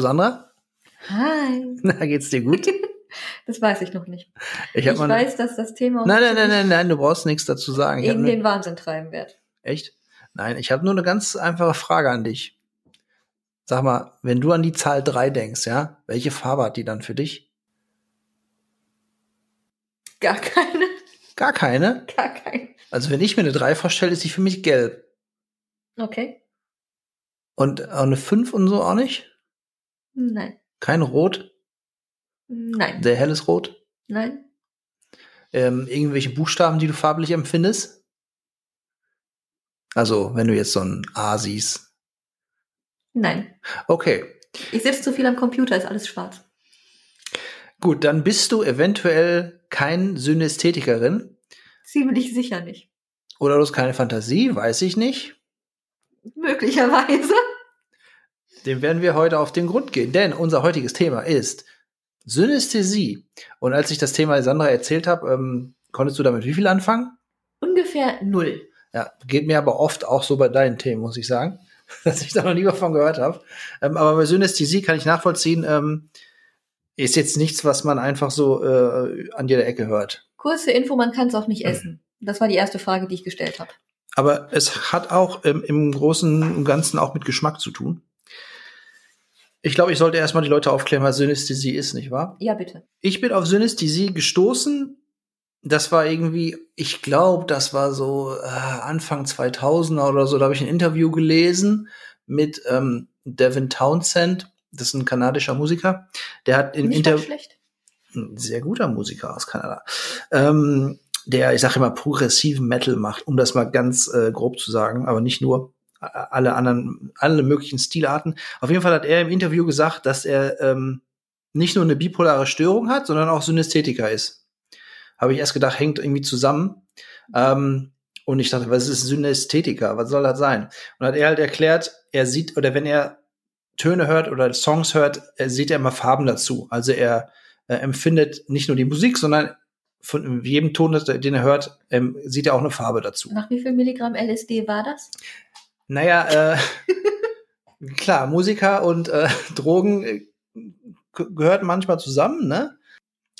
Hallo Sandra. Hi. Na, geht's dir gut? Das weiß ich noch nicht. Ich, Ich, mal weiß, dass das Thema nein, nein, nein, nein, nein, du brauchst nichts dazu sagen. In nur, den Wahnsinn treiben wird. echt? Nein, ich habe nur eine ganz einfache Frage an dich. Sag mal, wenn du an die Zahl drei denkst, ja, welche Farbe hat die dann für dich? Gar keine, Gar keine. gar keine. Also wenn ich mir eine drei vorstelle, ist die für mich gelb. Okay. Und eine fünf und so auch nicht? Nein. Kein Rot? Nein. Sehr helles Rot? Nein. Ähm, irgendwelche Buchstaben, die du farblich empfindest? Also, wenn du jetzt so ein A siehst. Nein. Okay. Ich sitze zu viel am Computer, ist alles schwarz. Gut, dann bist du eventuell kein Synästhetikerin Ziemlich sicher nicht. oder du hast keine Fantasie, weiß ich nicht. Möglicherweise. Dem werden wir heute auf den Grund gehen, denn unser heutiges Thema ist Synästhesie. Und als ich das Thema Sandra erzählt habe, ähm, konntest du damit wie viel anfangen? Ungefähr null. Ja, geht mir aber oft auch so bei deinen Themen, muss ich sagen, dass ich da noch nie davon gehört habe. Ähm, aber bei Synästhesie kann ich nachvollziehen, ähm, ist jetzt nichts, was man einfach so äh, an jeder Ecke hört. Kurze Info, man kann es auch Hm. nicht essen. Das war die erste Frage, die ich gestellt habe. Aber es hat auch ähm, im Großen und Ganzen auch mit Geschmack zu tun. Ich glaube, ich sollte erstmal die Leute aufklären, was Synästhesie ist, nicht wahr? Ja, bitte. Ich bin auf Synästhesie gestoßen. Das war irgendwie, ich glaube, das war so äh, Anfang 2000er oder so. Da habe ich ein Interview gelesen mit ähm, Devin Townsend. Das ist ein kanadischer Musiker. Der hat im Interview ein sehr guter Musiker aus Kanada, ähm, der, ich sage immer, progressiven Metal macht, um das mal ganz äh, grob zu sagen, aber nicht nur alle anderen, alle möglichen Stilarten. Auf jeden Fall hat er im Interview gesagt, dass er ähm, nicht nur eine bipolare Störung hat, sondern auch Synästhetiker ist. Habe ich erst gedacht, hängt irgendwie zusammen. Ähm, und ich dachte, was ist Synästhetiker? Was soll das sein? Und hat er halt erklärt, er sieht, oder wenn er Töne hört oder Songs hört, er sieht er immer Farben dazu. Also er äh, empfindet nicht nur die Musik, sondern von jedem Ton, den er hört, ähm, sieht er auch eine Farbe dazu. Nach wie viel Milligramm LSD war das? Naja, äh, klar, Musiker und äh, Drogen äh, gehört manchmal zusammen, ne?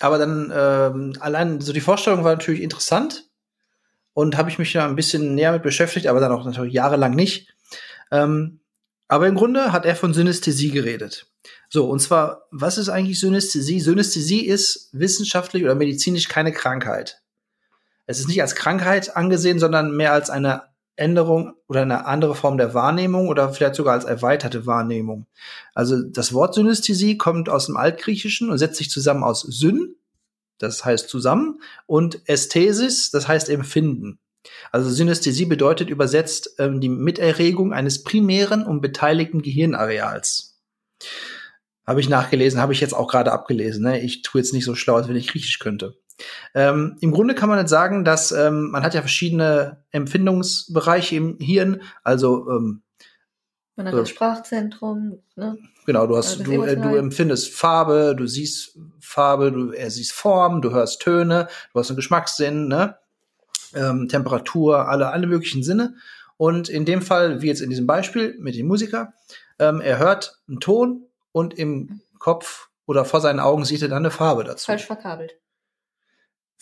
Aber dann ähm, allein so die Vorstellung war natürlich interessant und habe ich mich ja ein bisschen näher mit beschäftigt, aber dann auch natürlich jahrelang nicht. Ähm, aber im Grunde hat er von Synästhesie geredet. So, und zwar, was ist eigentlich Synästhesie? Synästhesie ist wissenschaftlich oder medizinisch keine Krankheit. Es ist nicht als Krankheit angesehen, sondern mehr als eine Änderung oder eine andere Form der Wahrnehmung oder vielleicht sogar als erweiterte Wahrnehmung. Also das Wort Synästhesie kommt aus dem Altgriechischen und setzt sich zusammen aus Syn, das heißt zusammen, und Ästhesis, das heißt empfinden. Also Synästhesie bedeutet übersetzt ähm, die Miterregung eines primären und beteiligten Gehirnareals. Habe ich nachgelesen, habe ich jetzt auch gerade abgelesen. Ne? Ich tue jetzt nicht so schlau, als wenn ich Griechisch könnte. Ähm, Im Grunde kann man jetzt sagen, dass ähm, man hat ja verschiedene Empfindungsbereiche im Hirn. Also ähm, Man hat So. das Sprachzentrum, ne? genau, du hast du, äh, du empfindest Farbe, du siehst Farbe, du äh, siehst Form, du hörst Töne, du hast einen Geschmackssinn, ne? ähm, Temperatur, alle alle möglichen Sinne. Und in dem Fall, wie jetzt in diesem Beispiel mit dem Musiker, ähm, er hört einen Ton und im Kopf oder vor seinen Augen sieht er dann eine Farbe dazu. Falsch verkabelt.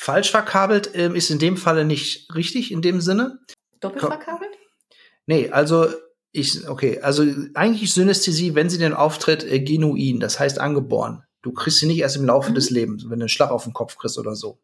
Falsch verkabelt ähm, ist in dem Falle nicht richtig in dem Sinne. Doppelt verkabelt? Nee, also ich, okay, also eigentlich ist Synästhesie, wenn sie denn auftritt, äh, genuin, das heißt angeboren. Du kriegst sie nicht erst im Laufe Mhm. des Lebens, wenn du einen Schlag auf den Kopf kriegst oder so.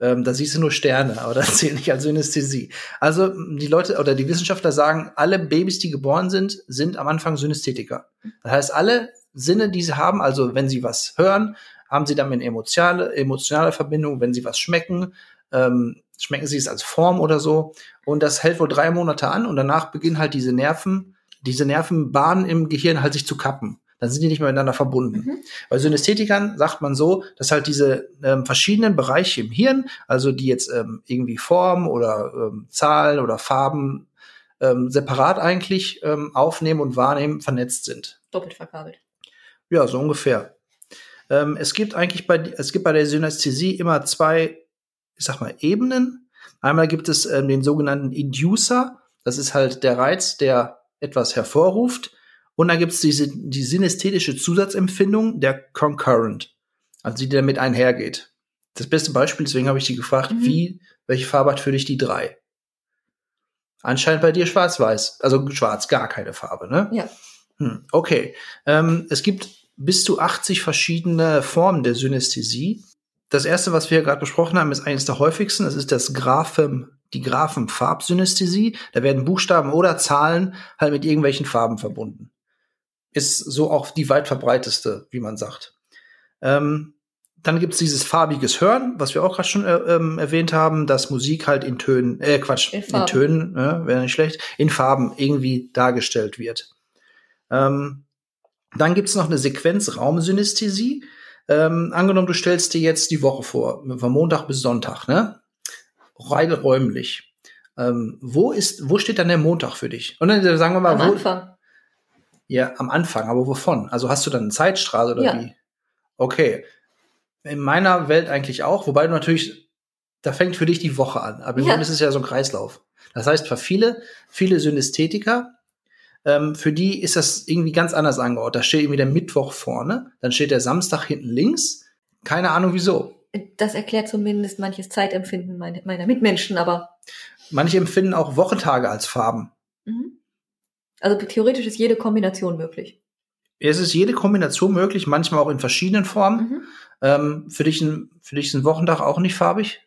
Ähm, da siehst du nur Sterne, aber das zählt nicht als Synästhesie. Also die Leute oder die Wissenschaftler sagen, alle Babys, die geboren sind, sind am Anfang Synästhetiker. Das heißt, alle Sinne, die sie haben, also wenn sie was hören, haben sie damit eine emotionale, emotionale Verbindung, wenn sie was schmecken, ähm, schmecken sie es als Form oder so. Und das hält wohl drei Monate an und danach beginnen halt diese Nerven, diese Nervenbahnen im Gehirn halt sich zu kappen. Dann sind die nicht mehr miteinander verbunden. Mhm. Bei Synästhetikern sagt man so, dass halt diese ähm, verschiedenen Bereiche im Hirn, also die jetzt ähm, irgendwie Form oder ähm, Zahlen oder Farben ähm, separat eigentlich ähm, aufnehmen und wahrnehmen, vernetzt sind. Doppelt verkabelt. Ja, so ungefähr. Ähm, es gibt eigentlich bei, es gibt bei der Synästhesie immer zwei, ich sag mal, Ebenen. Einmal gibt es ähm, den sogenannten Inducer. Das ist halt der Reiz, der etwas hervorruft. Und dann gibt's diese, die synästhetische Zusatzempfindung der Concurrent, also die damit einhergeht. Das beste Beispiel, deswegen habe ich die gefragt, Mhm. wie, welche Farbe hat für dich die drei? Anscheinend bei dir schwarz-weiß, also schwarz, gar keine Farbe, ne? Ja. Hm, okay. Ähm, es gibt bis zu 80 verschiedene Formen der Synästhesie. Das erste, was wir gerade besprochen haben, ist eines der häufigsten. Das ist das Graphem, die Graphenfarbsynästhesie. Da werden Buchstaben oder Zahlen halt mit irgendwelchen Farben verbunden. Ist so auch die weit verbreiteste, wie man sagt. Ähm, dann gibt's dieses farbiges Hören, was wir auch gerade schon äh, ähm, erwähnt haben, dass Musik halt in Tönen, äh, Quatsch, In in. Tönen, ne, wäre nicht schlecht, in Farben irgendwie dargestellt wird. Ähm, dann gibt's noch eine Sequenz Raumsynästhesie. Ähm, angenommen, du stellst dir jetzt die Woche vor, von Montag bis Sonntag, ne? Rein räumlich. Ähm, wo ist, wo steht dann der Montag für dich? Und dann äh, sagen wir mal, Am wo, Anfang. ja, am Anfang, aber wovon? Also hast du dann eine Zeitstraße oder Ja. wie? Okay. In meiner Welt eigentlich auch, wobei du natürlich, da fängt für dich die Woche an. Aber im Ja. Grunde ist es ja so ein Kreislauf. Das heißt, für viele, viele Synästhetiker, ähm, für die ist das irgendwie ganz anders angeordnet. Da steht irgendwie der Mittwoch vorne, dann steht der Samstag hinten links. Keine Ahnung wieso. Das erklärt zumindest manches Zeitempfinden meine- meiner Mitmenschen, aber Manche empfinden auch Wochentage als Farben. mhm. also theoretisch ist jede Kombination möglich. Es ist jede Kombination möglich, manchmal auch in verschiedenen Formen. Mhm. Ähm, für, dich ein, für dich ist ein Wochentag auch nicht farbig?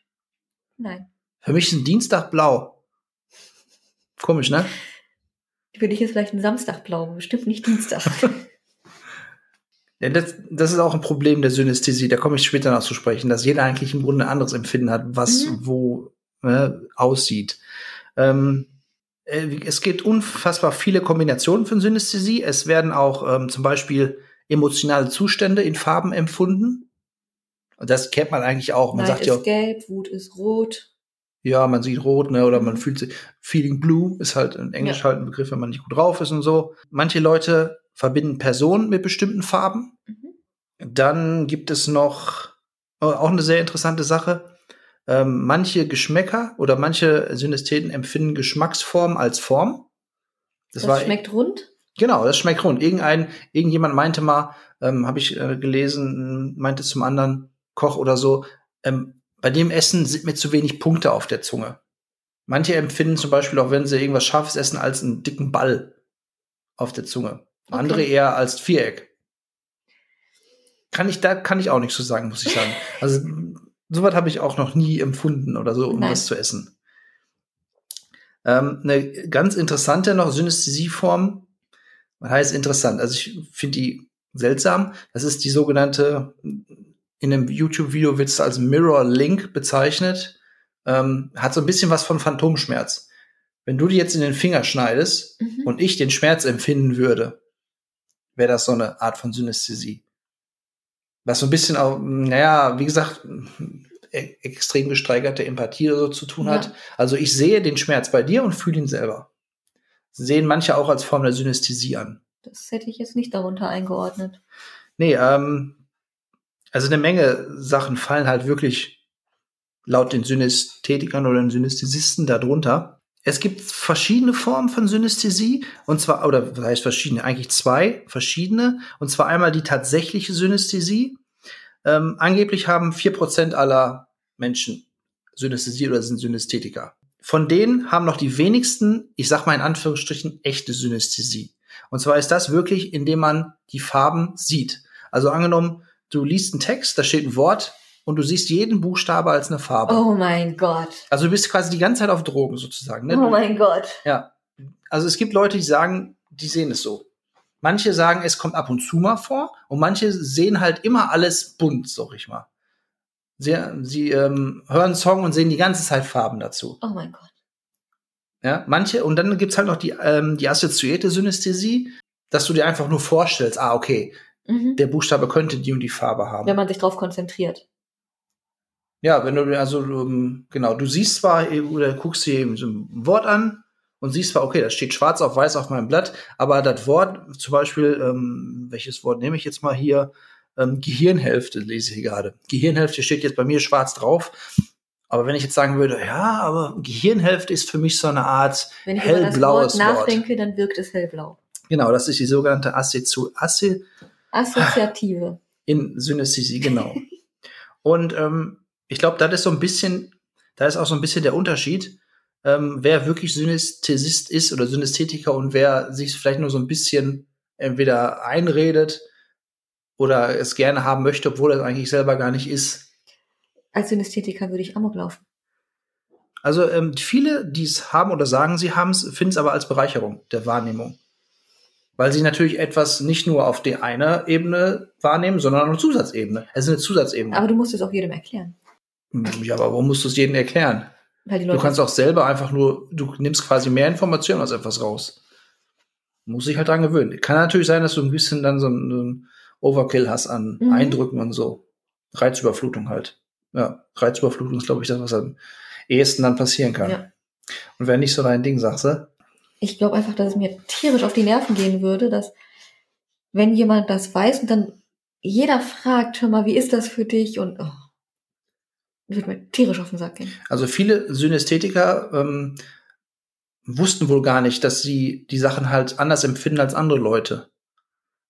Nein. Für mich ist ein Dienstag blau. Komisch, ne? Für dich ist vielleicht ein Samstag blau, bestimmt nicht Dienstag. Ja, das, das ist auch ein Problem der Synästhesie, da komme ich später noch zu sprechen, dass jeder eigentlich im Grunde ein anderes Empfinden hat, was Mhm. wo ne, aussieht. Ähm, äh, es gibt unfassbar viele Kombinationen von Synästhesie. Es werden auch ähm, zum Beispiel emotionale Zustände in Farben empfunden. Und das kennt man eigentlich auch. Man Neid sagt ja, ist gelb, Wut ist rot. Ja, man sieht rot, ne, oder man fühlt sich, feeling blue ist halt in Englisch Ja. halt ein Begriff, wenn man nicht gut drauf ist und so. Manche Leute verbinden Personen mit bestimmten Farben. Mhm. Dann gibt es noch äh, auch eine sehr interessante Sache. Ähm, manche Geschmäcker oder manche Synästheten empfinden Geschmacksform als Form. Das, schmeckt rund. Genau, das schmeckt rund. Irgendein, irgendjemand meinte mal, ähm, habe ich äh, gelesen, meinte zum anderen Koch oder so, ähm, bei dem Essen sind mir zu wenig Punkte auf der Zunge. Manche empfinden zum Beispiel auch, wenn sie irgendwas Scharfes essen, als einen dicken Ball auf der Zunge. Okay. Andere eher als Viereck. Kann ich, da kann ich auch nichts zu sagen, muss ich sagen. Also, sowas habe ich auch noch nie empfunden oder so, um Nein. das zu essen. Ähm, eine ganz interessante noch Synästhesieform, was heißt interessant? Also ich finde die seltsam. Das ist die sogenannte, in einem YouTube-Video wird es als Mirror Link bezeichnet. Ähm, hat so ein bisschen was von Phantomschmerz. Wenn du dir jetzt in den Finger schneidest Mhm. und ich den Schmerz empfinden würde, wäre das so eine Art von Synästhesie. Was so ein bisschen auch, naja, wie gesagt, e extrem gesteigerte Empathie oder so zu tun hat. Ja. Also ich sehe den Schmerz bei dir und fühle ihn selber. Sehen manche auch als Form der Synästhesie an. Das hätte ich jetzt nicht darunter eingeordnet. Nee, ähm, also eine Menge Sachen fallen halt wirklich laut den Synästhetikern oder den Synästhesisten darunter. Es gibt verschiedene Formen von Synästhesie und zwar, oder was heißt verschiedene? Eigentlich zwei verschiedene. Und zwar einmal die tatsächliche Synästhesie. Ähm, angeblich haben vier Prozent aller Menschen Synästhesie oder sind Synästhetiker. Von denen haben noch die wenigsten, ich sag mal in Anführungsstrichen, echte Synästhesie. Und zwar ist das wirklich, indem man die Farben sieht. Also angenommen, du liest einen Text, da steht ein Wort und du siehst jeden Buchstabe als eine Farbe. Oh mein Gott. Also du bist quasi die ganze Zeit auf Drogen sozusagen. Ne? Oh mein Gott. Ja. Also es gibt Leute, die sagen, die sehen es so. Manche sagen, es kommt ab und zu mal vor und manche sehen halt immer alles bunt, sag ich mal. Sie, sie ähm, hören einen Song und sehen die ganze Zeit Farben dazu. Oh mein Gott. Ja, manche, und dann gibt's halt noch die, ähm, die assoziierte Synästhesie, dass du dir einfach nur vorstellst, ah, okay, Mhm. der Buchstabe könnte die und die Farbe haben. Wenn man sich drauf konzentriert. Ja, wenn du, also, ähm, genau, du siehst zwar, äh, oder guckst dir eben so ein Wort an und siehst zwar, okay, das steht schwarz auf weiß auf meinem Blatt, aber das Wort, zum Beispiel, ähm, welches Wort nehme ich jetzt mal hier? Ähm, Gehirnhälfte lese ich hier gerade. Gehirnhälfte steht jetzt bei mir schwarz drauf. Aber wenn ich jetzt sagen würde, ja, aber Gehirnhälfte ist für mich so eine Art Wenn ich über das Wort hellblaues Wort. nachdenke, dann wirkt es hellblau. Genau, das ist die sogenannte Assozi Assi Assoziative. in Synästhesie, genau. Und ähm, ich glaube, das ist so ein bisschen, da ist auch so ein bisschen der Unterschied, ähm, wer wirklich Synästhesist ist oder Synästhetiker und wer sich vielleicht nur so ein bisschen entweder einredet oder es gerne haben möchte, obwohl er es eigentlich selber gar nicht ist. Als Synästhetiker würde ich Amok laufen. Also ähm, viele, die es haben oder sagen, sie haben es, finden es aber als Bereicherung der Wahrnehmung. Weil sie natürlich etwas nicht nur auf der einer Ebene wahrnehmen, sondern auch eine Zusatzebene. Es ist eine Zusatzebene. Aber du musst es auch jedem erklären. ja, aber warum musst du es jedem erklären? Weil die Du kannst auch selber einfach nur, du nimmst quasi mehr Informationen aus etwas raus. Muss sich halt dran gewöhnen. Kann natürlich sein, dass du ein bisschen dann so einen Overkill hast an Mhm. Eindrücken und so. Reizüberflutung halt. Ja, Reizüberflutung ist, glaube ich, das, was am ehesten dann passieren kann. Ja. Und wenn nicht so dein Ding, sagst du? Ich glaube einfach, dass es mir tierisch auf die Nerven gehen würde, dass wenn jemand das weiß und dann jeder fragt, hör mal, wie ist das für dich? Und oh, wird mir tierisch auf den Sack gehen. Also viele Synästhetiker ähm, wussten wohl gar nicht, dass sie die Sachen halt anders empfinden als andere Leute.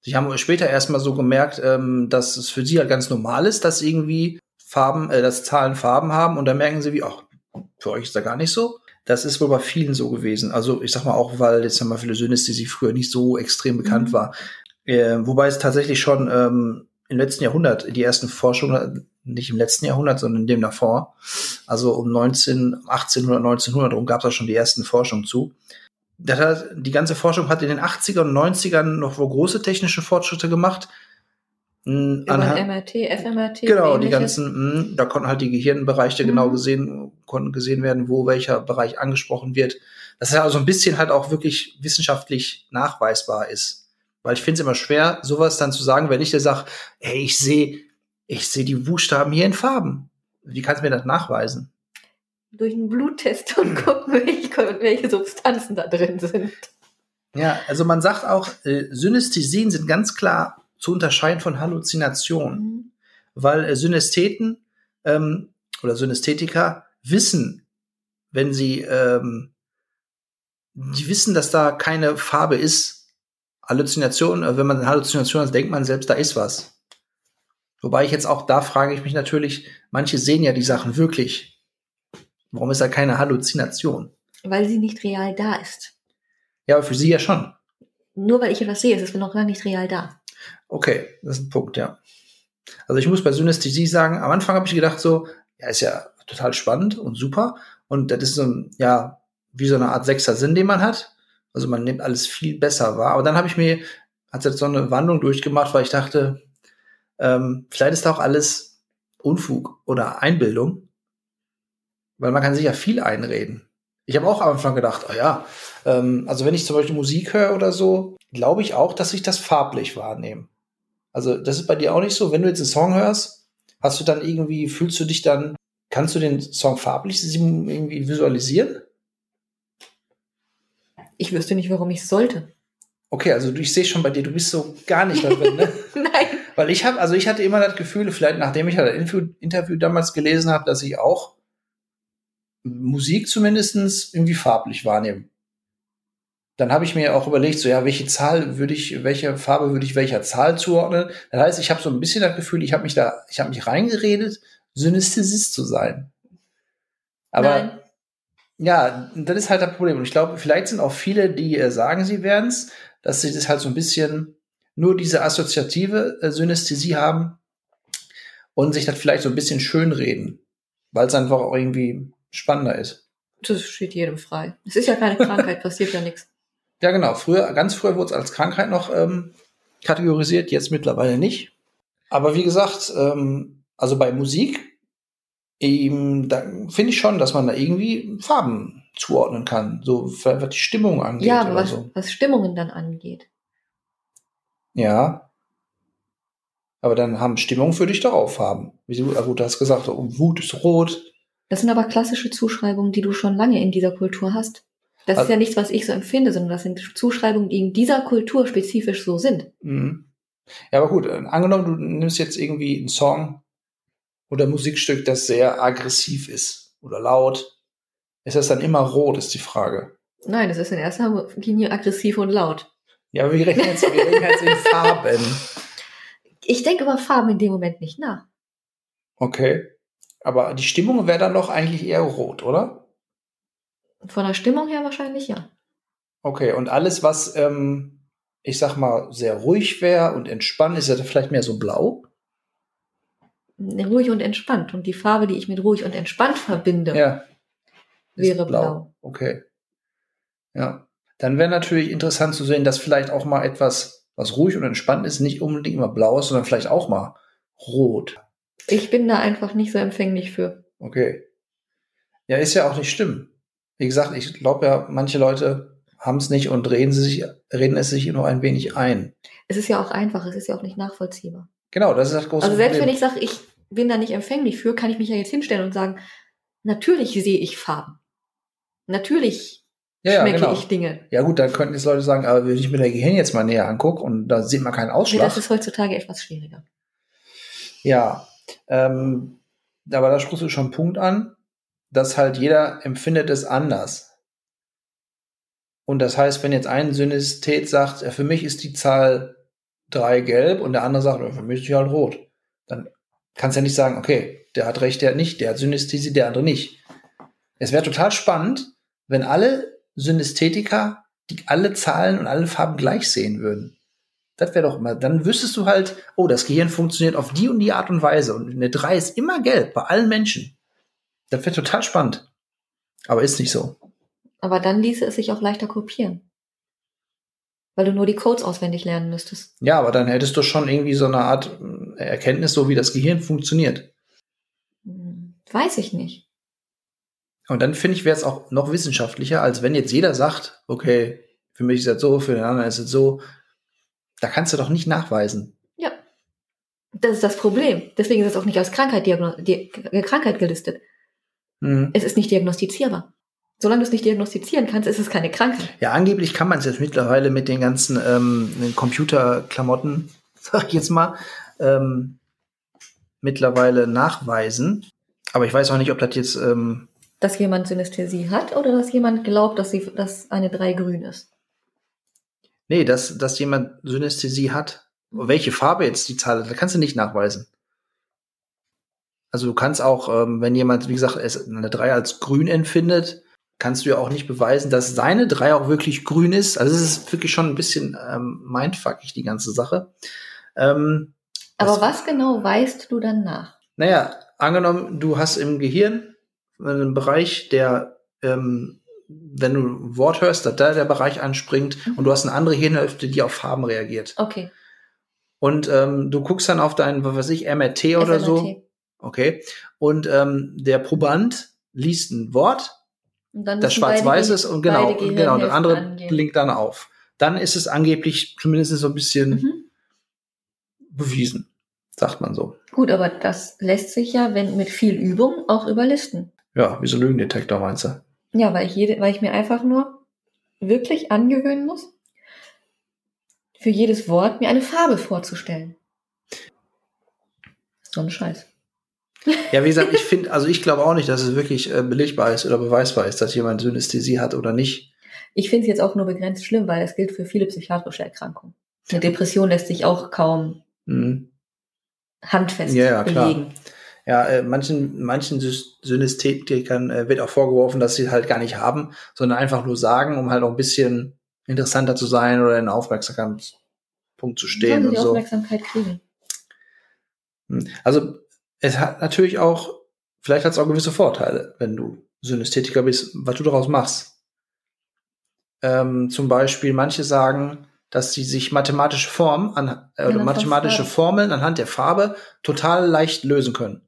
Sie haben später erstmal so gemerkt, ähm, dass es für sie halt ganz normal ist, dass irgendwie Farben, äh, dass Zahlen Farben haben und dann merken sie wie, ach, für euch ist da gar nicht so. Das ist wohl bei vielen so gewesen. Also ich sag mal auch, weil jetzt haben wir viele Synästhesie früher nicht so extrem bekannt Mhm. war. Äh, wobei es tatsächlich schon ähm, im letzten Jahrhundert die ersten Forschungen, nicht im letzten Jahrhundert, sondern in dem davor, also um 19, 1800, 1900 rum gab es da schon die ersten Forschungen zu. Das hat, die ganze Forschung hat in den 80er und 90ern noch wohl große technische Fortschritte gemacht. Mm, Über anhand- ein MRT, FMRT. Genau, die ganzen, mh, da konnten halt die Gehirnbereiche Mhm. genau gesehen, konnten gesehen werden, wo welcher Bereich angesprochen wird. Das ja also ein bisschen halt auch wirklich wissenschaftlich nachweisbar ist. Weil ich finde es immer schwer, sowas dann zu sagen, wenn ich dir sage, hey, ich sehe, ich sehe die Buchstaben hier in Farben. Wie kannst du mir das nachweisen? Durch einen Bluttest und gucken, welche, welche Substanzen da drin sind. Ja, also man sagt auch, äh, Synästhesien sind ganz klar zu unterscheiden von Halluzinationen. Mhm. weil äh, Synästheten ähm, oder Synästhetiker wissen, wenn sie, ähm, die wissen, dass da keine Farbe ist. Halluzination, äh, wenn man Halluzination hat, denkt man selbst, da ist was. Wobei ich jetzt auch da frage ich mich natürlich, manche sehen ja die Sachen wirklich. Warum ist da keine Halluzination? Weil sie nicht real da ist. Ja, aber für sie ja schon. Nur weil ich etwas sehe, ist es noch gar nicht real da. Okay, das ist ein Punkt, ja. Also ich muss bei Synästhesie sagen, am Anfang habe ich gedacht so, ja, ist ja total spannend und super. Und das ist so ein, ja, wie so eine Art sechster Sinn, den man hat. Also man nimmt alles viel besser wahr. Aber dann habe ich mir, hat jetzt so eine Wandlung durchgemacht, weil ich dachte, ähm, vielleicht ist da auch alles Unfug oder Einbildung. Weil man kann sich ja viel einreden. Ich habe auch am Anfang gedacht, oh ja, ähm, also wenn ich zum Beispiel Musik höre oder so, glaube ich auch, dass ich das farblich wahrnehme. Also das ist bei dir auch nicht so, wenn du jetzt einen Song hörst, hast du dann irgendwie, fühlst du dich dann, kannst du den Song farblich irgendwie visualisieren? Ich wüsste nicht, warum ich sollte. Okay, also ich sehe schon bei dir, du bist so gar nicht da drin, ne? Nein. Weil ich habe, also ich hatte immer das Gefühl, vielleicht nachdem ich halt ein Interview, damals gelesen habe, dass ich auch Musik zumindestens irgendwie farblich wahrnehme. Dann habe ich mir auch überlegt, so ja, welche Zahl würde ich, welche Farbe würde ich welcher Zahl zuordnen? Das heißt, ich habe so ein bisschen das Gefühl, ich habe mich da, ich habe mich reingeredet, Synästhesist zu sein. Aber Nein. ja, das ist halt das Problem. Und ich glaube, vielleicht sind auch viele, die äh, sagen, sie wären's, dass sie das halt so ein bisschen nur diese assoziative äh, Synästhesie haben und sich das vielleicht so ein bisschen schönreden, weil es einfach auch irgendwie spannender ist. Das steht jedem frei. Es ist ja keine Krankheit, passiert ja nichts. Ja, genau. Früher, ganz früher wurde es als Krankheit noch ähm, kategorisiert, jetzt mittlerweile nicht. Aber wie gesagt, ähm, also bei Musik, ähm, da finde ich schon, dass man da irgendwie Farben zuordnen kann, so was die Stimmung angeht Ja, aber oder was, so. was Stimmungen dann angeht. Ja. Aber dann haben Stimmung für dich doch auch Farben. Wie du, gut, du hast gesagt, Wut ist rot. Das sind aber klassische Zuschreibungen, die du schon lange in dieser Kultur hast. Das Also- ist ja nichts, was ich so empfinde, sondern das sind Zuschreibungen, die in dieser Kultur spezifisch so sind. Mhm. Ja, aber gut, äh, angenommen, du nimmst jetzt irgendwie einen Song oder Musikstück, das sehr aggressiv ist oder laut. Ist das dann immer rot, ist die Frage. Nein, es ist in erster Linie aggressiv und laut. Ja, aber wir reden jetzt, wir reden jetzt in Farben. Ich denke über Farben in dem Moment nicht nach. Okay. Aber die Stimmung wäre dann doch eigentlich eher rot, oder? Von der Stimmung her wahrscheinlich ja. Okay, und alles, was, ähm, ich sag mal, sehr ruhig wäre und entspannt, ist ja vielleicht mehr so blau. Ruhig und entspannt. Und die Farbe, die ich mit ruhig und entspannt verbinde, Ja. wäre blau. Okay. Ja. Dann wäre natürlich interessant zu sehen, dass vielleicht auch mal etwas, was ruhig und entspannt ist, nicht unbedingt immer blau ist, sondern vielleicht auch mal rot. Ich bin da einfach nicht so empfänglich für. Okay. Ja, ist ja auch nicht schlimm. Wie gesagt, ich glaube ja, manche Leute haben es nicht und reden, sie sich, reden es sich nur ein wenig ein. Es ist ja auch einfach, es ist ja auch nicht nachvollziehbar. Genau, das ist das große Also selbst Problem. wenn ich sage, ich bin da nicht empfänglich für, kann ich mich ja jetzt hinstellen und sagen, natürlich sehe ich Farben. Natürlich ja, schmecke genau. ich Dinge. Ja gut, dann könnten jetzt Leute sagen, aber wenn ich mir der Gehirn jetzt mal näher angucke und da sieht man keinen Nee, Ausschlag. das ist heutzutage etwas schwieriger. Ja, ähm, aber da sprichst du schon einen Punkt an, dass halt jeder empfindet es anders. Und das heißt, wenn jetzt ein Synesthet sagt, für mich ist die Zahl drei gelb und der andere sagt, für mich ist die halt rot, dann kannst du ja nicht sagen, okay, der hat recht, der hat nicht, der hat Synästhesie, der andere nicht. Es wäre total spannend, wenn alle Synästhetiker die alle Zahlen und alle Farben gleich sehen würden. Das wäre doch immer, dann wüsstest du halt, oh, das Gehirn funktioniert auf die und die Art und Weise und eine 3 ist immer gelb bei allen Menschen. Das wäre total spannend. Aber ist nicht so. Aber dann ließe es sich auch leichter kopieren. Weil du nur die Codes auswendig lernen müsstest. Ja, aber dann hättest du schon irgendwie so eine Art äh, Erkenntnis, so wie das Gehirn funktioniert. Hm, Weiß ich nicht. Und dann finde ich, wäre es auch noch wissenschaftlicher, als wenn jetzt jeder sagt, okay, für mich ist das so, für den anderen ist es so. Da kannst du doch nicht nachweisen. Ja. Das ist das Problem. Deswegen ist es auch nicht als Krankheit, diagno Krankheit gelistet. Mhm. Es ist nicht diagnostizierbar. Solange du es nicht diagnostizieren kannst, ist es keine Krankheit. Ja, angeblich kann man es jetzt mittlerweile mit den ganzen ähm, Computerklamotten, sag ich jetzt mal, ähm, mittlerweile nachweisen. Aber ich weiß auch nicht, ob das jetzt, ähm, Dass jemand Synästhesie hat oder dass jemand glaubt, dass, sie, dass eine 3 grün ist. nee, dass, dass jemand Synästhesie hat. Welche Farbe jetzt die Zahl hat, das kannst du nicht nachweisen. Also du kannst auch, ähm, wenn jemand, wie gesagt, es eine 3 als grün empfindet, kannst du ja auch nicht beweisen, dass seine 3 auch wirklich grün ist. Also es ist wirklich schon ein bisschen ähm, mindfuckig, die ganze Sache. Ähm, Aber was genau weißt du dann nach? Naja, angenommen, du hast im Gehirn einen Bereich, der, ähm, wenn du ein Wort hörst, dass da der Bereich anspringt und du hast eine andere Hirnhälfte, die auf Farben reagiert. Okay. Und ähm, du guckst dann auf dein, was weiß ich, MRT oder so. Okay. Und ähm, der Proband liest ein Wort, Und das schwarz-weiß ist und genau, beide genau, der andere angehen. blinkt dann auf. Dann ist es angeblich zumindest so ein bisschen Mhm. bewiesen, sagt man so. Gut, aber das lässt sich ja, wenn mit viel Übung, auch überlisten. Ja, wie so ein Lügendetektor meinst du? Ja, weil ich, jede, weil ich mir einfach nur wirklich angewöhnen muss, für jedes Wort mir eine Farbe vorzustellen. So ein Scheiß. Ja, wie gesagt, ich finde, also ich glaube auch nicht, dass es wirklich äh, belegbar ist oder beweisbar ist, dass jemand Synästhesie hat oder nicht. Ich finde es jetzt auch nur begrenzt schlimm, weil es gilt für viele psychiatrische Erkrankungen. Eine Depression lässt sich auch kaum Mhm. handfest Ja, ja, klar. belegen. Ja, äh, manchen, manchen Synästhetikern äh, wird auch vorgeworfen, dass sie halt gar nicht haben, sondern einfach nur sagen, um halt auch ein bisschen interessanter zu sein oder in Aufmerksamkeitspunkt zu stehen Sollen sie und die so. Aufmerksamkeit kriegen. Hm. Also es hat natürlich auch, vielleicht hat es auch gewisse Vorteile, wenn du Synästhetiker bist, was du daraus machst. Ähm, zum Beispiel, manche sagen, dass sie sich mathematische Formen an, äh, oder mathematische. Formeln anhand der Farbe total leicht lösen können.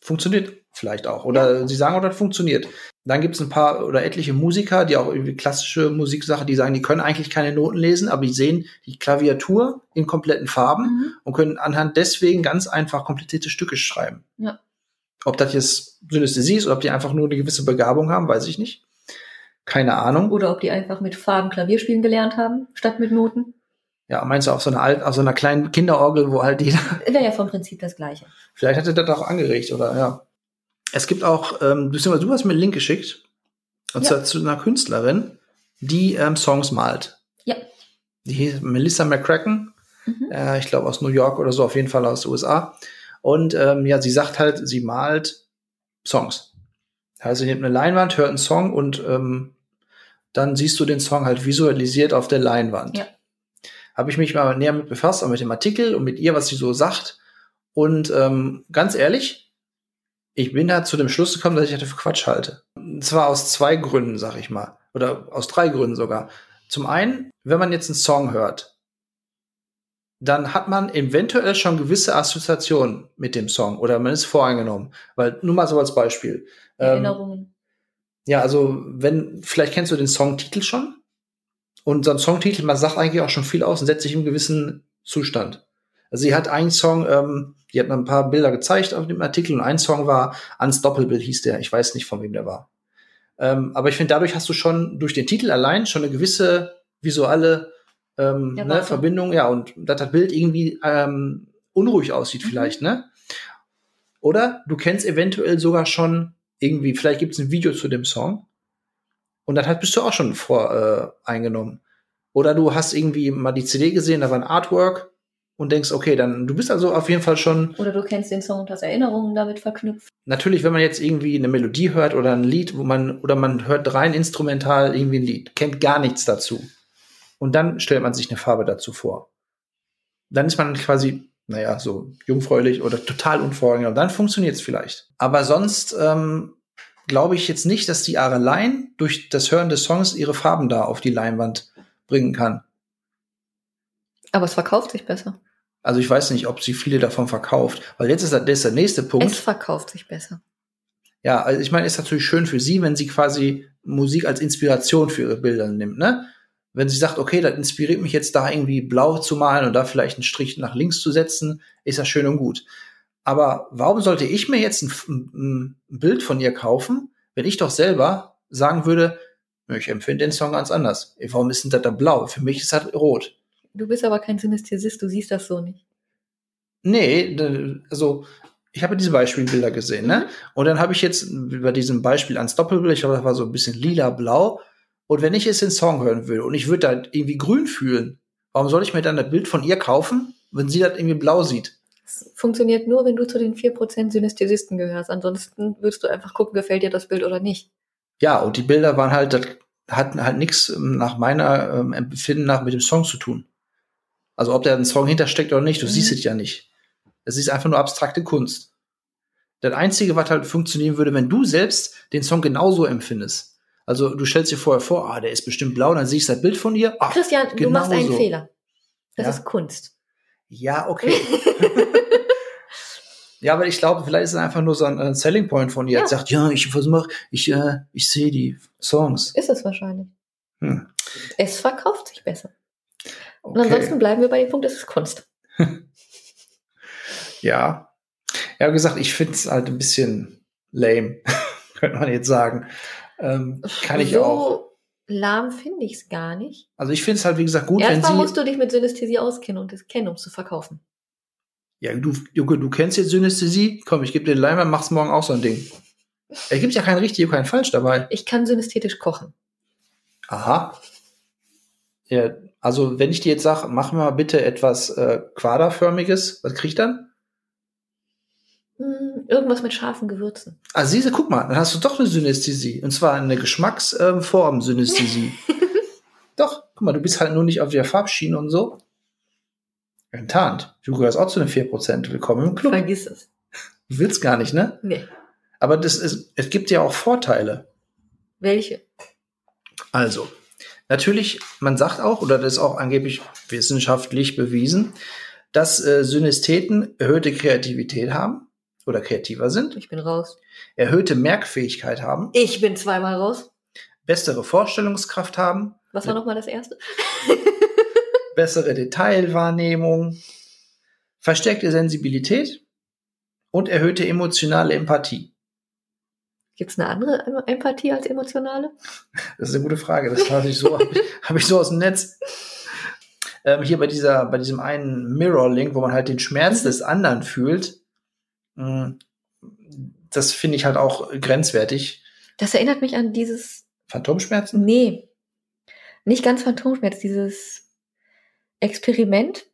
Funktioniert vielleicht auch. Oder sie sagen, oder das funktioniert. Dann gibt es ein paar oder etliche Musiker, die auch irgendwie klassische Musiksachen, die sagen, die können eigentlich keine Noten lesen, aber die sehen die Klaviatur in kompletten Farben Mhm. und können anhand deswegen ganz einfach komplizierte Stücke schreiben. Ja. Ob das jetzt Synästhesie ist oder ob die einfach nur eine gewisse Begabung haben, weiß ich nicht. Keine Ahnung. Oder ob die einfach mit Farben Klavierspielen gelernt haben, statt mit Noten. Ja, meinst du auf so einer alt, auf so einer kleinen Kinderorgel, wo halt jeder, Wäre ja vom Prinzip das Gleiche. vielleicht hatte das auch angeregt oder ja. Es gibt auch, ähm, du hast mir einen Link geschickt, und Ja. zwar zu einer Künstlerin, die ähm, Songs malt. Ja. Die hieß Melissa McCracken. Mhm. äh, ich glaube aus New York oder so, auf jeden Fall aus den USA. Und ähm, ja, sie sagt halt, sie malt Songs. Also sie nimmt eine Leinwand, hört einen Song und ähm, dann siehst du den Song halt visualisiert auf der Leinwand. Ja. Habe ich mich mal näher mit befasst, auch mit dem Artikel und mit ihr, was sie so sagt. Und ähm, ganz ehrlich, ich bin da zu dem Schluss gekommen, dass ich das für Quatsch halte. Und zwar aus zwei Gründen, sag ich mal. Oder aus drei Gründen sogar. Zum einen, wenn man jetzt einen Song hört, dann hat man eventuell schon gewisse Assoziationen mit dem Song oder man ist voreingenommen. Weil, nur mal so als Beispiel. Ähm, Erinnerungen. ja, also wenn, vielleicht kennst du den Songtitel schon. Und so ein Songtitel, man sagt eigentlich auch schon viel aus und setzt sich im gewissen Zustand. Also sie hat einen Song, ähm, die hat mir ein paar Bilder gezeigt auf dem Artikel und ein Song war Unstoppable hieß der. Ich weiß nicht, von wem der war. Ähm, aber ich finde, dadurch hast du schon durch den Titel allein schon eine gewisse visuelle ähm, ne. Verbindung, ja, und dass das Bild irgendwie ähm, unruhig aussieht Mhm. vielleicht, ne? Oder du kennst eventuell sogar schon irgendwie, vielleicht gibt es ein Video zu dem Song und dann halt bist du auch schon vor äh, eingenommen. Oder du hast irgendwie mal die CD gesehen, da war ein Artwork und denkst, okay, dann du bist also auf jeden Fall schon Oder du kennst den Song und hast Erinnerungen damit verknüpft. natürlich, wenn man jetzt irgendwie eine Melodie hört oder ein Lied, wo man oder man hört rein instrumental irgendwie ein Lied, kennt gar nichts dazu. Und dann stellt man sich eine Farbe dazu vor. Dann ist man quasi, naja, so jungfräulich oder total unvoreingenommen. Dann funktioniert es vielleicht. Aber sonst ähm, glaube ich jetzt nicht, dass die allein durch das Hören des Songs ihre Farben da auf die Leinwand bringen kann. Aber es verkauft sich besser. Also ich weiß nicht, ob sie viele davon verkauft. Weil jetzt ist das, das ist der nächste Punkt. Es verkauft sich besser. Ja, also ich meine, ist natürlich schön für sie, wenn sie quasi Musik als Inspiration für ihre Bilder nimmt, ne? Wenn sie sagt, okay, das inspiriert mich jetzt da irgendwie blau zu malen und da vielleicht einen Strich nach links zu setzen, ist das schön und gut. Aber warum sollte ich mir jetzt ein, ein, ein Bild von ihr kaufen, wenn ich doch selber sagen würde, ich empfinde den Song ganz anders. Warum ist denn das da blau? Für mich ist das rot. Du bist aber kein Synästhesist, du siehst das so nicht. Nee, also ich habe diese Beispielbilder gesehen, ne? Und dann habe ich jetzt bei diesem Beispiel Unstoppable, ich glaube, das war so ein bisschen lila-blau. Und wenn ich jetzt den Song hören will und ich würde da irgendwie grün fühlen, warum soll ich mir dann das Bild von ihr kaufen, wenn sie das irgendwie blau sieht? Es funktioniert nur, wenn du zu den 4% Synästhesisten gehörst. Ansonsten würdest du einfach gucken, gefällt dir das Bild oder nicht. Ja, und die Bilder waren halt, das hatten halt nichts ähm, nach meiner ähm, Empfinden nach mit dem Song zu tun. Also ob da ein Song hintersteckt oder nicht, du Mhm. siehst es ja nicht. Es ist einfach nur abstrakte Kunst. Das Einzige, was halt funktionieren würde, wenn du selbst den Song genauso empfindest. Also du stellst dir vorher vor, ah, der ist bestimmt blau, dann siehst du das Bild von ihr. Ah, Christian, du genau machst einen so. Fehler. Das Ja. ist Kunst. Ja, okay. ja, aber ich glaube, vielleicht ist es einfach nur so ein äh, Selling Point von ihr. Ja. sagt, ja, ich versuche, ich, äh, ich sehe die Songs. Ist es wahrscheinlich. Hm. Es verkauft sich besser. Und Okay. ansonsten bleiben wir bei dem Punkt, es ist Kunst. Ja. Ja, wie gesagt, ich finde es halt ein bisschen lame, könnte man jetzt sagen. Ähm, kann ich so auch. lahm finde ich es gar nicht. Also ich finde es halt, wie gesagt, gut, wenn Erstmal sie. musst du dich mit Synästhesie auskennen und es kennen, um es zu verkaufen. Ja, du, Junge, du kennst jetzt Synästhesie. Komm, ich gebe dir den Leimer, mach's morgen auch so ein Ding. Es gibt ja kein richtig und kein falsch dabei. Ich kann synästhetisch kochen. Aha. Ja, also wenn ich dir jetzt sage, mach mal bitte etwas äh, quaderförmiges, was krieg ich dann? Hm, irgendwas mit scharfen Gewürzen. Ah, siehste, guck mal, dann hast du doch eine Synästhesie. Und zwar eine Geschmacksform-Synästhesie. doch, guck mal, du bist halt nur nicht auf der Farbschiene und so. Enttarnt. Du gehörst auch zu den 4%. Willkommen im Club. Vergiss es. Du willst gar nicht, ne? Nee. Aber das ist, es gibt ja auch Vorteile. Welche? Also, natürlich, man sagt auch, oder das ist auch angeblich wissenschaftlich bewiesen, dass äh, Synästheten erhöhte Kreativität haben oder kreativer sind, Ich bin raus. erhöhte Merkfähigkeit haben, Ich bin zweimal raus. bessere Vorstellungskraft haben, Was war nochmal das erste? bessere Detailwahrnehmung, verstärkte Sensibilität und erhöhte emotionale Empathie. Gibt es eine andere Empathie als emotionale? Das ist eine gute Frage. Das habe ich so, habe ich, hab ich so aus dem Netz. Ähm, hier bei dieser, bei diesem einen Mirror-Link, wo man halt den Schmerz Mhm. des anderen fühlt, mh, das finde ich halt auch grenzwertig. Das erinnert mich an dieses. Phantomschmerzen? Nee. Nicht ganz Phantomschmerz, dieses. Experiment,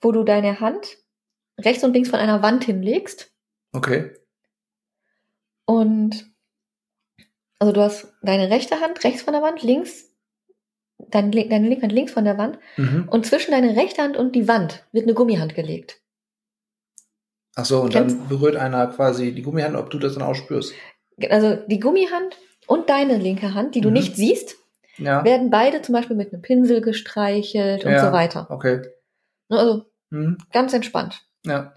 wo du deine Hand rechts und links von einer Wand hinlegst Okay. Und also du hast deine rechte Hand rechts von der Wand, links dein, deine linke Hand links von der Wand Mhm. und zwischen deine rechte Hand und die Wand wird eine Gummihand gelegt. Ach so, und Kennst- dann berührt einer quasi die Gummihand, ob du das dann auch spürst. Also die Gummihand und deine linke Hand, die du Mhm. nicht siehst, Ja. werden beide zum Beispiel mit einem Pinsel gestreichelt und Ja. so weiter. Okay. Ne, Also Mhm. ganz entspannt. Ja.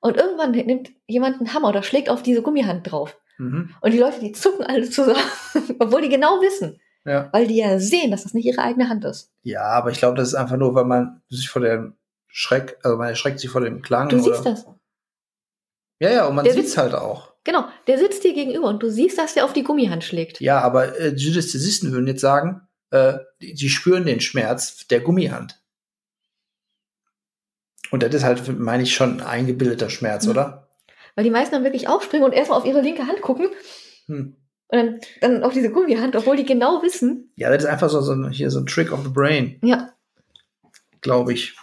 Und irgendwann nimmt jemand einen Hammer oder schlägt auf diese Gummihand drauf. Mhm. Und die Leute, die zucken alle zusammen, obwohl die genau wissen, Ja. weil die ja sehen, dass das nicht ihre eigene Hand ist. Ja, aber ich glaube, das ist einfach nur, weil man sich vor dem Schreck, also man erschreckt sich vor dem Klang. Du oder, siehst das. Ja, ja, und man sieht es sitzt- halt auch. Genau, der sitzt dir gegenüber und du siehst, dass der auf die Gummihand schlägt. Ja, aber äh, die Synästhesisten würden jetzt sagen, äh, die, die spüren den Schmerz der Gummihand. Und das ist halt, meine ich, schon ein eingebildeter Schmerz, Mhm. oder? Weil die meisten dann wirklich aufspringen und erstmal auf ihre linke Hand gucken Hm. und dann, dann auf diese Gummihand, obwohl die genau wissen. Ja, das ist einfach so, so ein, hier so ein Trick of the Brain, Ja, glaube ich.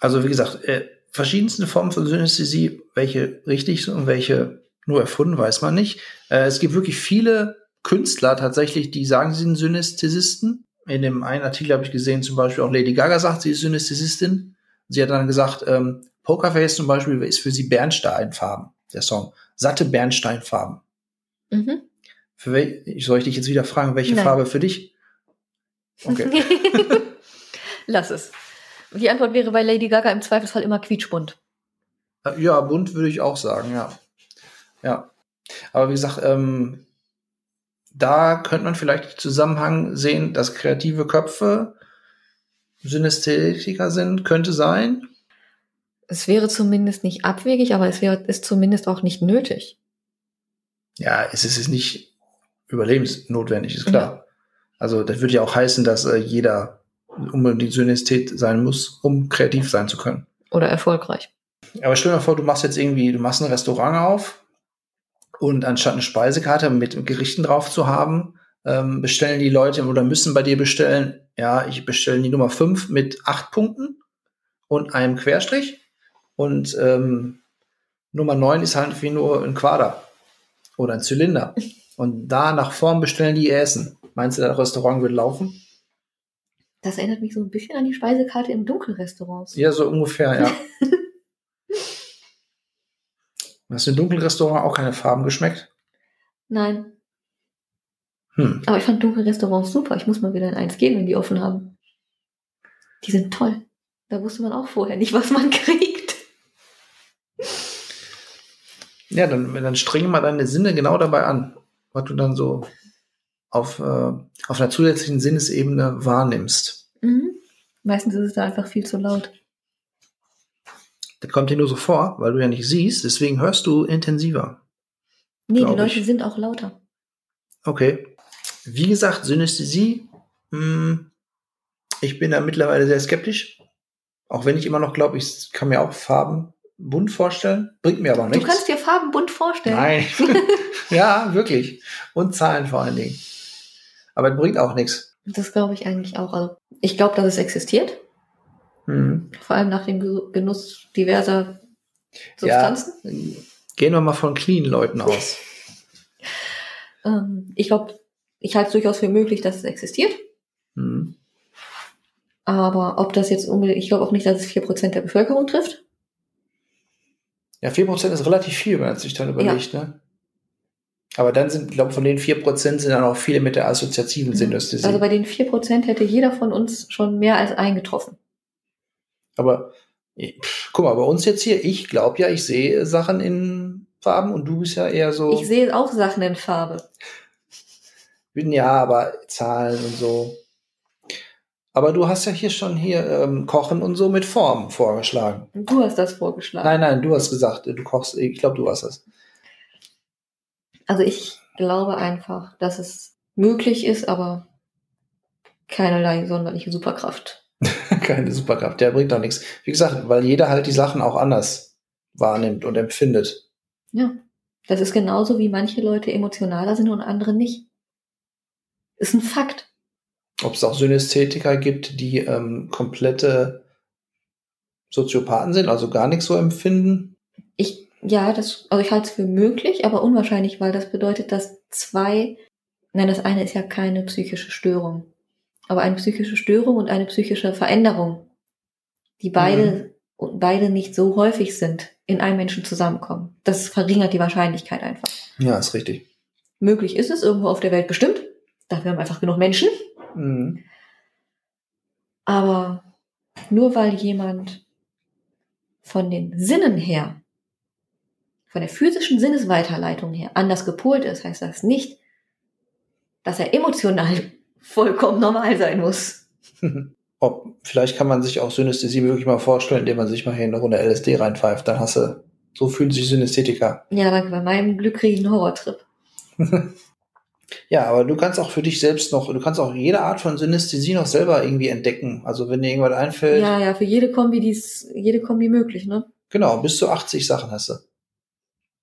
Also wie gesagt, äh, verschiedenste Formen von Synästhesie, welche richtig sind und welche nur erfunden, weiß man nicht. Äh, es gibt wirklich viele Künstler tatsächlich, die sagen, sie sind Synästhesisten. In dem einen Artikel habe ich gesehen, zum Beispiel auch Lady Gaga sagt, sie ist Synästhesistin. Sie hat dann gesagt, ähm, Pokerface zum Beispiel ist für sie Bernsteinfarben, der Song. Satte Bernsteinfarben. mhm. Für wel soll ich dich jetzt wieder fragen, welche Nein. Farbe für dich? Okay. Lass es. Die Antwort wäre bei Lady Gaga im Zweifelsfall immer quietschbunt. Äh, Ja, bunt würde ich auch sagen, ja. Ja. Aber wie gesagt, ähm, da könnte man vielleicht den Zusammenhang sehen, dass kreative Köpfe Synästhetiker sind, könnte sein. Es wäre zumindest nicht abwegig, aber es wäre ist zumindest auch nicht nötig. Ja, es ist nicht überlebensnotwendig, ist klar. Also das würde ja auch heißen, dass äh, jeder unbedingt Synästhet sein muss, um kreativ sein zu können. Oder erfolgreich. Aber stell dir vor, du machst jetzt irgendwie, du machst ein Restaurant auf und anstatt eine Speisekarte mit Gerichten drauf zu haben, ähm, bestellen die Leute oder müssen bei dir bestellen, ja, ich bestelle die Nummer 5 mit acht Punkten und einem Querstrich und ähm, Nummer 9 ist halt wie nur ein Quader oder ein Zylinder. Und da nach Form bestellen die ihr Essen. Meinst du, das Restaurant wird laufen? Das erinnert mich so ein bisschen an die Speisekarte im Dunkelrestaurants. Ja, so ungefähr, ja. Hast du im Dunkelrestaurant auch keine Farben geschmeckt? Nein, Hm. aber ich fand Dunkelrestaurants super. Ich muss mal wieder in eins gehen, wenn die offen haben. Die sind toll. Da wusste man auch vorher nicht, was man kriegt. Ja, dann, dann strenge mal deine Sinne genau dabei an, was du dann so auf, äh, auf einer zusätzlichen Sinnesebene wahrnimmst. Mhm. Meistens ist es da einfach viel zu laut. Das kommt dir nur so vor, weil du ja nicht siehst, deswegen hörst du intensiver. Nee, die Leute ich. sind auch lauter. Okay. Wie gesagt, Synästhesie, mh, ich bin da mittlerweile sehr skeptisch. Auch wenn ich immer noch glaube, ich kann mir auch Farben bunt vorstellen, bringt mir aber Du nichts. kannst dir Farben bunt vorstellen. Nein. ja, wirklich. Und Zahlen vor allen Dingen. Aber es bringt auch nichts. Das glaube ich eigentlich auch. Also ich glaube, dass es existiert. Mhm. Vor allem nach dem Ge- Genuss diverser Substanzen. Gehen wir mal von clean Leuten aus. Ähm, ich glaube, ich halte es durchaus für möglich, dass es existiert. Mhm. Aber ob das jetzt unbedingt, ich glaube auch nicht, dass es 4% der Bevölkerung trifft. Ja, 4% ist relativ viel, wenn man sich dann überlegt, ne? Aber dann sind, ich glaube, von den 4% sind dann auch viele mit der assoziativen Synästhesie. Also bei den 4% hätte jeder von uns schon mehr als eingetroffen. Aber pff, guck mal, bei uns jetzt hier, ich glaube ja, ich sehe Sachen in Farben und du bist ja eher so. Ich sehe auch Sachen in Farbe. Ja, aber Zahlen und so. Aber du hast ja hier schon hier ähm, Kochen und so mit Formen vorgeschlagen. Du hast das vorgeschlagen. Nein, nein, du hast gesagt, du kochst, ich glaube, du warst das. Also ich glaube einfach, dass es möglich ist, aber keinerlei sonderliche Superkraft. Keine Superkraft, der bringt doch nichts. Wie gesagt, weil jeder halt die Sachen auch anders wahrnimmt und empfindet. Ja. Das ist genauso wie manche Leute emotionaler sind und andere nicht. Ist ein Fakt. Ob es auch Synästhetiker gibt, die ähm, komplette Soziopathen sind, also gar nichts so empfinden? Ich, ja, das, also ich halte es für möglich, aber unwahrscheinlich, weil das bedeutet, dass zwei, nein, das eine ist ja keine psychische Störung, aber eine psychische Störung und eine psychische Veränderung, die beide, beide nicht so häufig sind, in einem Menschen zusammenkommen. Das verringert die Wahrscheinlichkeit einfach. Ja, ist richtig. Möglich ist es irgendwo auf der Welt bestimmt. Dafür haben wir einfach genug Menschen. Mhm. Aber nur weil jemand von den Sinnen her, von der physischen Sinnesweiterleitung her anders gepolt ist, heißt das nicht, dass er emotional vollkommen normal sein muss. Ob, vielleicht kann man sich auch Synästhesie wirklich mal vorstellen, indem man sich mal hier in eine Runde LSD reinpfeift. Dann hast du, so fühlen sich Synästhetiker. Ja, danke. Bei meinem Glück kriege ich einen Horrortrip. Ja, aber du kannst auch für dich selbst noch, du kannst auch jede Art von Synästhesie noch selber irgendwie entdecken. Also wenn dir irgendwas einfällt. Ja, ja, für jede Kombi, die ist, jede Kombi möglich, ne? Genau, bis zu 80 Sachen hast du.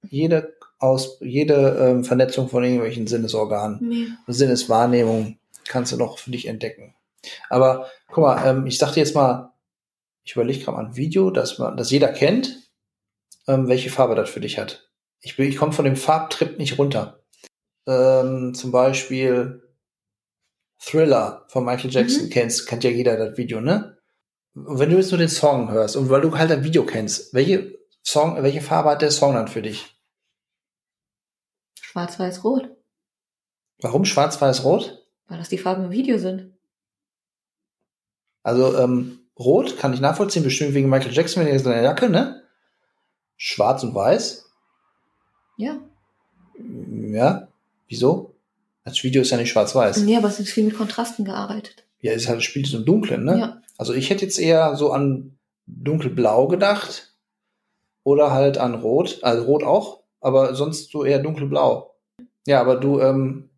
Jede aus, jede ähm, Vernetzung von irgendwelchen Sinnesorganen, Nee. Sinneswahrnehmung kannst du noch für dich entdecken. Aber guck mal, ähm, ich dachte jetzt mal, ich überlege gerade mal ein Video, das man, das jeder kennt, ähm, welche Farbe das für dich hat. Ich, bin- ich komme von dem Farbtrip nicht runter. Ähm, zum Beispiel Thriller von Michael Jackson Mhm. kennst, kennt ja jeder das Video, ne? Und wenn du jetzt nur den Song hörst und weil du halt das Video kennst, welche Song, welche Farbe hat der Song dann für dich? Schwarz, weiß, rot. Warum schwarz, weiß, rot? Weil das die Farben im Video sind. Also ähm, rot kann ich nachvollziehen, bestimmt wegen Michael Jackson, wegen seiner Jacke, ne? Schwarz und weiß, Ja. ja. Wieso? Das Video ist ja nicht schwarz-weiß. Nee, aber es ist viel mit Kontrasten gearbeitet. Ja, es halt spielt so im Dunklen, ne? Ja. Also ich hätte jetzt eher so an dunkelblau gedacht oder halt an rot, also rot auch, aber sonst so eher dunkelblau. Ja, aber du ähm,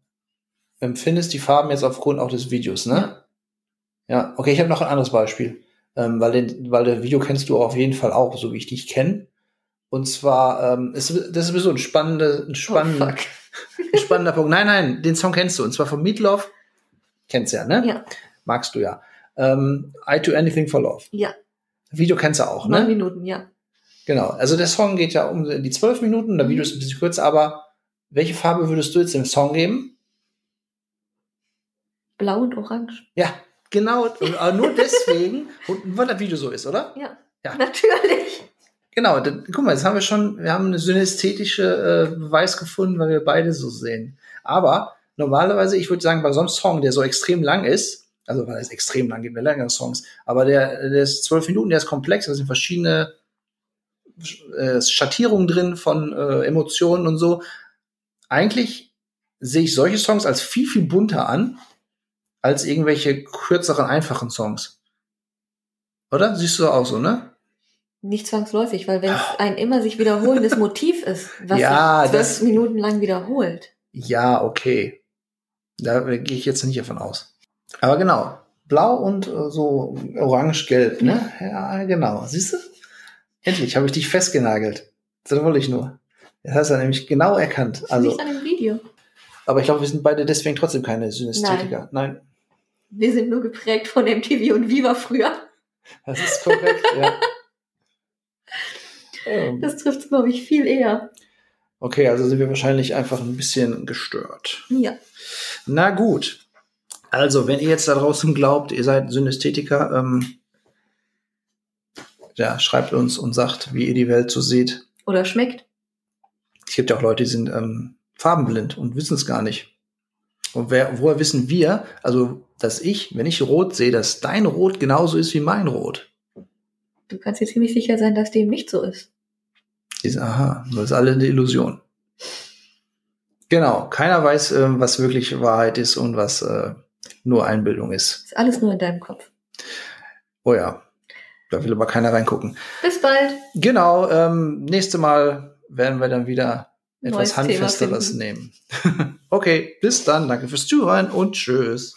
empfindest die Farben jetzt aufgrund auch des Videos, ne? Ja, okay, ich habe noch ein anderes Beispiel, ähm, weil, den, weil das Video kennst du auf jeden Fall auch, so wie ich dich kenne. Und zwar, ähm, ist, das ist so ein spannender, ein Oh, spannender, fuck. Ein spannender Punkt. Nein, nein, den Song kennst du. Und zwar von Meatloaf. Kennst du ja, ne? Ja. Magst du ja. Ähm, I Do Anything for Love. Ja. Video kennst du auch, Neun ne? Minuten, ja. Genau. Also der Song geht ja um die zwölf Minuten, der. Video ist ein bisschen kürzer, aber welche Farbe würdest du jetzt dem Song geben? Blau und orange. Ja, genau. Und aber nur deswegen, und weil das Video so ist, oder? Ja. Ja. Natürlich. Genau, dann, guck mal, jetzt haben wir schon, wir haben eine synästhetische äh, Beweis gefunden, weil wir beide so sehen. Aber normalerweise, ich würde sagen, bei so einem Song, der so extrem lang ist, also weil es extrem lang gibt, wir längere Songs, aber der, der ist zwölf Minuten, der ist komplex, da sind verschiedene äh, Schattierungen drin von äh, Emotionen und so. Eigentlich sehe ich solche Songs als viel, viel bunter an, als irgendwelche kürzeren, einfachen Songs. Oder? Siehst du auch so, ne? Nicht zwangsläufig, weil wenn es ein immer sich wiederholendes Motiv ist, was Ja, sich zwölf das- Minuten lang wiederholt. Ja, okay. Da gehe ich jetzt nicht davon aus. Aber genau, blau und äh, so orange-gelb, ne? Ja, genau. Siehst du? Endlich habe ich dich festgenagelt. Das wollte ich nur. Das hast du nämlich genau erkannt. Das Also, liegt an dem Video. aber ich glaube, wir sind beide deswegen trotzdem keine Synästhetiker. Nein, Wir sind nur geprägt von MTV und Viva früher. das ist korrekt, ja. Ähm, Das trifft glaube ich, viel eher. Okay, also sind wir wahrscheinlich einfach ein bisschen gestört. Ja. Na gut. Also, wenn ihr jetzt da draußen glaubt, ihr seid Synästhetiker, ähm, ja, schreibt uns und sagt, wie ihr die Welt so seht. Oder schmeckt. Es gibt ja auch Leute, die sind ähm, farbenblind und wissen es gar nicht. Und wer, woher wissen wir, also, dass ich, wenn ich rot sehe, dass dein Rot genauso ist wie mein Rot? Du kannst dir ziemlich sicher sein, dass dem nicht so ist. Ist, aha, das ist alle eine Illusion. Genau, keiner weiß, ähm, was wirklich Wahrheit ist und was äh, nur Einbildung ist. Ist alles nur in deinem Kopf. Oh ja, da will aber keiner reingucken. Bis bald. Genau, ähm, nächste Mal werden wir dann wieder etwas Neues Handfesteres nehmen. okay, bis dann, danke fürs Zuhören und tschüss.